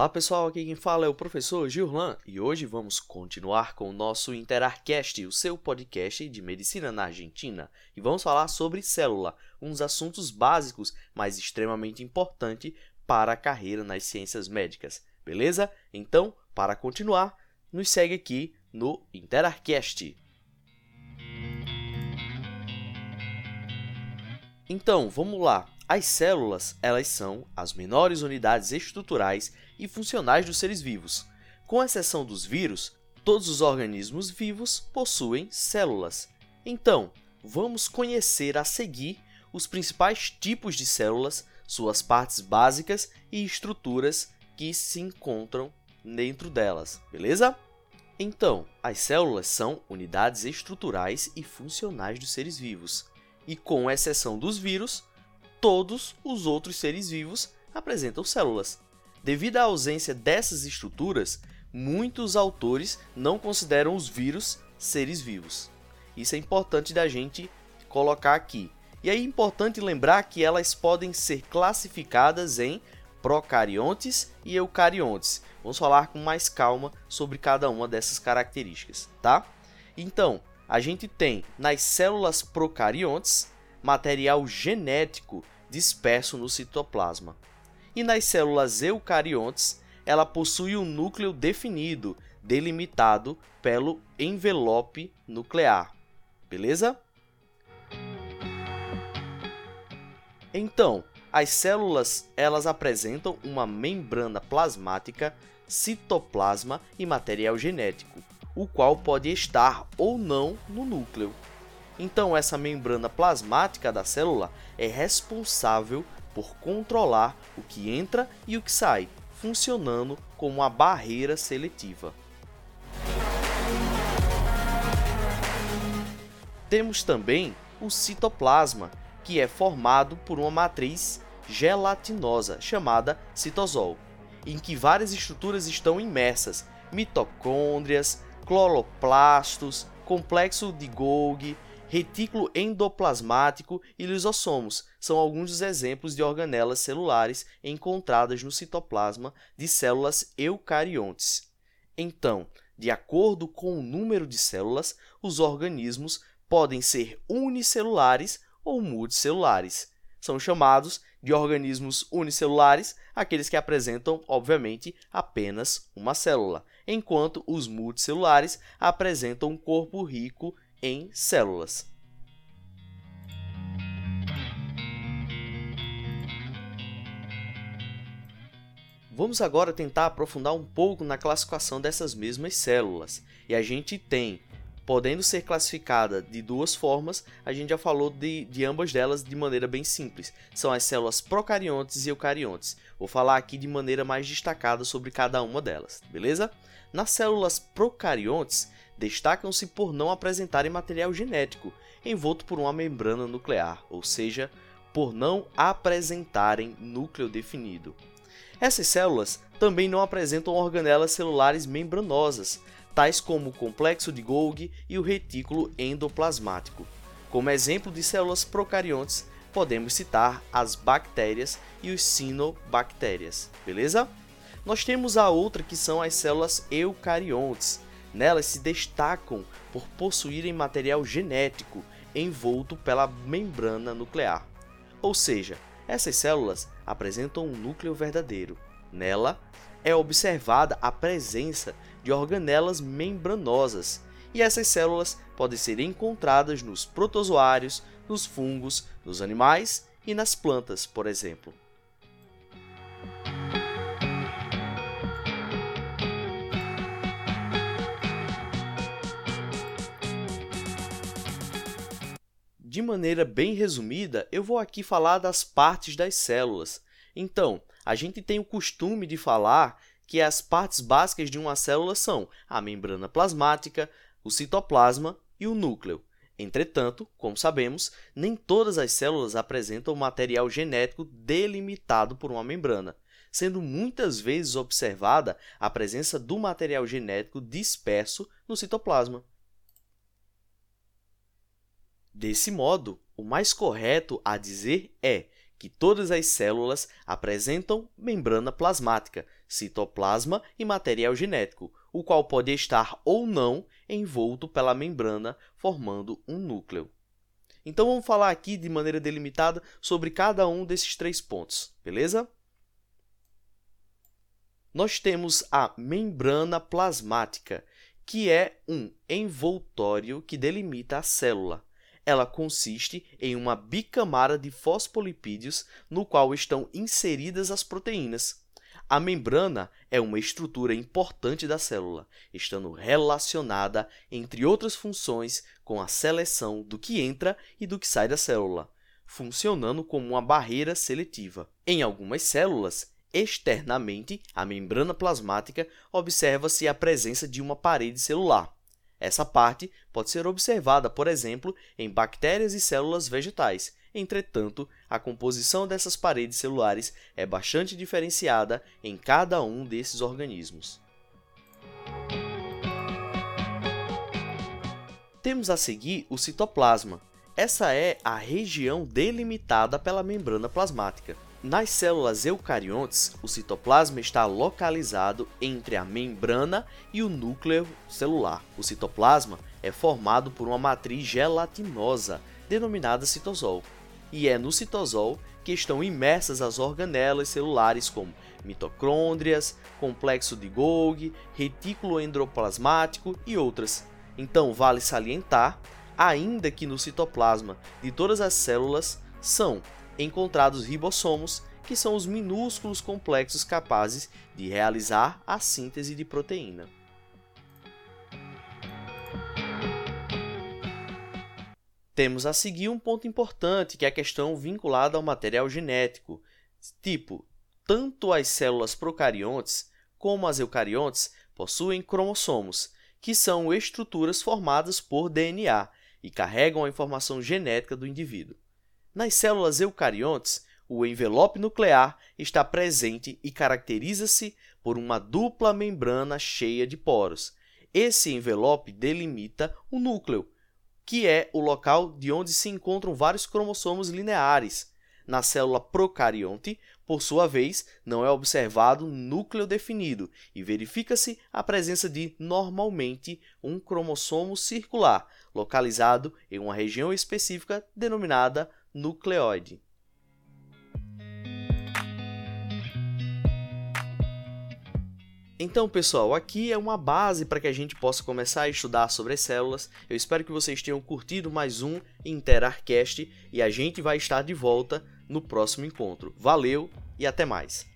Olá pessoal, aqui quem fala é o professor Gillan e hoje vamos continuar com o nosso Interarcast, o seu podcast de medicina na Argentina, e vamos falar sobre célula, um dos assuntos básicos, mas extremamente importante para a carreira nas ciências médicas, beleza? Então, para continuar, nos segue aqui no Interarcast. Então, vamos lá. As células, elas são as menores unidades estruturais e funcionais dos seres vivos. Com exceção dos vírus, todos os organismos vivos possuem células. Então, vamos conhecer a seguir os principais tipos de células, suas partes básicas e estruturas que se encontram dentro delas, beleza? Então, as células são unidades estruturais e funcionais dos seres vivos, e com exceção dos vírus, todos os outros seres vivos apresentam células. Devido à ausência dessas estruturas, muitos autores não consideram os vírus seres vivos. Isso é importante da gente colocar aqui. E é importante lembrar que elas podem ser classificadas em procariontes e eucariontes. Vamos falar com mais calma sobre cada uma dessas características, tá? Então, a gente tem nas células procariontes material genético disperso no citoplasma. E nas células eucariontes, ela possui um núcleo definido, delimitado pelo envelope nuclear. Beleza? Então, as células elas apresentam uma membrana plasmática, citoplasma e material genético, o qual pode estar ou não no núcleo. Então, essa membrana plasmática da célula é responsável por controlar o que entra e o que sai, funcionando como uma barreira seletiva. Temos também o citoplasma, que é formado por uma matriz gelatinosa chamada citosol, em que várias estruturas estão imersas: mitocôndrias, cloroplastos, complexo de Golgi, retículo endoplasmático e lisossomos são alguns dos exemplos de organelas celulares encontradas no citoplasma de células eucariontes. Então, de acordo com o número de células, os organismos podem ser unicelulares ou multicelulares. São chamados de organismos unicelulares aqueles que apresentam, obviamente, apenas uma célula, enquanto os multicelulares apresentam um corpo rico em células. Vamos agora tentar aprofundar um pouco na classificação dessas mesmas células. E a gente tem, podendo ser classificada de duas formas, a gente já falou de, de ambas delas de maneira bem simples. São as células procariontes e eucariontes. Vou falar aqui de maneira mais destacada sobre cada uma delas, beleza? Nas células procariontes, destacam-se por não apresentarem material genético envolto por uma membrana nuclear, ou seja, por não apresentarem núcleo definido. Essas células também não apresentam organelas celulares membranosas, tais como o complexo de Golgi e o retículo endoplasmático. Como exemplo de células procariontes, podemos citar as bactérias e os cinobactérias, beleza? Nós temos a outra que são as células eucariontes, Nelas se destacam por possuírem material genético envolto pela membrana nuclear. Ou seja, essas células apresentam um núcleo verdadeiro. Nela é observada a presença de organelas membranosas, e essas células podem ser encontradas nos protozoários, nos fungos, nos animais e nas plantas, por exemplo. De maneira bem resumida, eu vou aqui falar das partes das células. Então, a gente tem o costume de falar que as partes básicas de uma célula são a membrana plasmática, o citoplasma e o núcleo. Entretanto, como sabemos, nem todas as células apresentam material genético delimitado por uma membrana, sendo muitas vezes observada a presença do material genético disperso no citoplasma. Desse modo, o mais correto a dizer é que todas as células apresentam membrana plasmática, citoplasma e material genético, o qual pode estar ou não envolto pela membrana, formando um núcleo. Então vamos falar aqui de maneira delimitada sobre cada um desses três pontos, beleza? Nós temos a membrana plasmática, que é um envoltório que delimita a célula. Ela consiste em uma bicamara de fosfolipídios no qual estão inseridas as proteínas. A membrana é uma estrutura importante da célula, estando relacionada, entre outras funções, com a seleção do que entra e do que sai da célula, funcionando como uma barreira seletiva. Em algumas células, externamente, a membrana plasmática observa-se a presença de uma parede celular. Essa parte pode ser observada, por exemplo, em bactérias e células vegetais. Entretanto, a composição dessas paredes celulares é bastante diferenciada em cada um desses organismos. Temos a seguir o citoplasma. Essa é a região delimitada pela membrana plasmática. Nas células eucariontes, o citoplasma está localizado entre a membrana e o núcleo celular. O citoplasma é formado por uma matriz gelatinosa, denominada citosol, e é no citosol que estão imersas as organelas celulares como mitocôndrias, complexo de Golgi, retículo endoplasmático e outras. Então, vale salientar, ainda que no citoplasma de todas as células são encontrados ribossomos, que são os minúsculos complexos capazes de realizar a síntese de proteína. Temos a seguir um ponto importante, que é a questão vinculada ao material genético. Tipo, tanto as células procariontes como as eucariontes possuem cromossomos, que são estruturas formadas por DNA e carregam a informação genética do indivíduo. Nas células eucariontes, o envelope nuclear está presente e caracteriza-se por uma dupla membrana cheia de poros. Esse envelope delimita o núcleo, que é o local de onde se encontram vários cromossomos lineares. Na célula procarionte, por sua vez, não é observado núcleo definido e verifica-se a presença de, normalmente, um cromossomo circular, localizado em uma região específica denominada nucleoide. Então, pessoal, aqui é uma base para que a gente possa começar a estudar sobre as células. Eu espero que vocês tenham curtido mais um Interarcast e a gente vai estar de volta no próximo encontro. Valeu e até mais!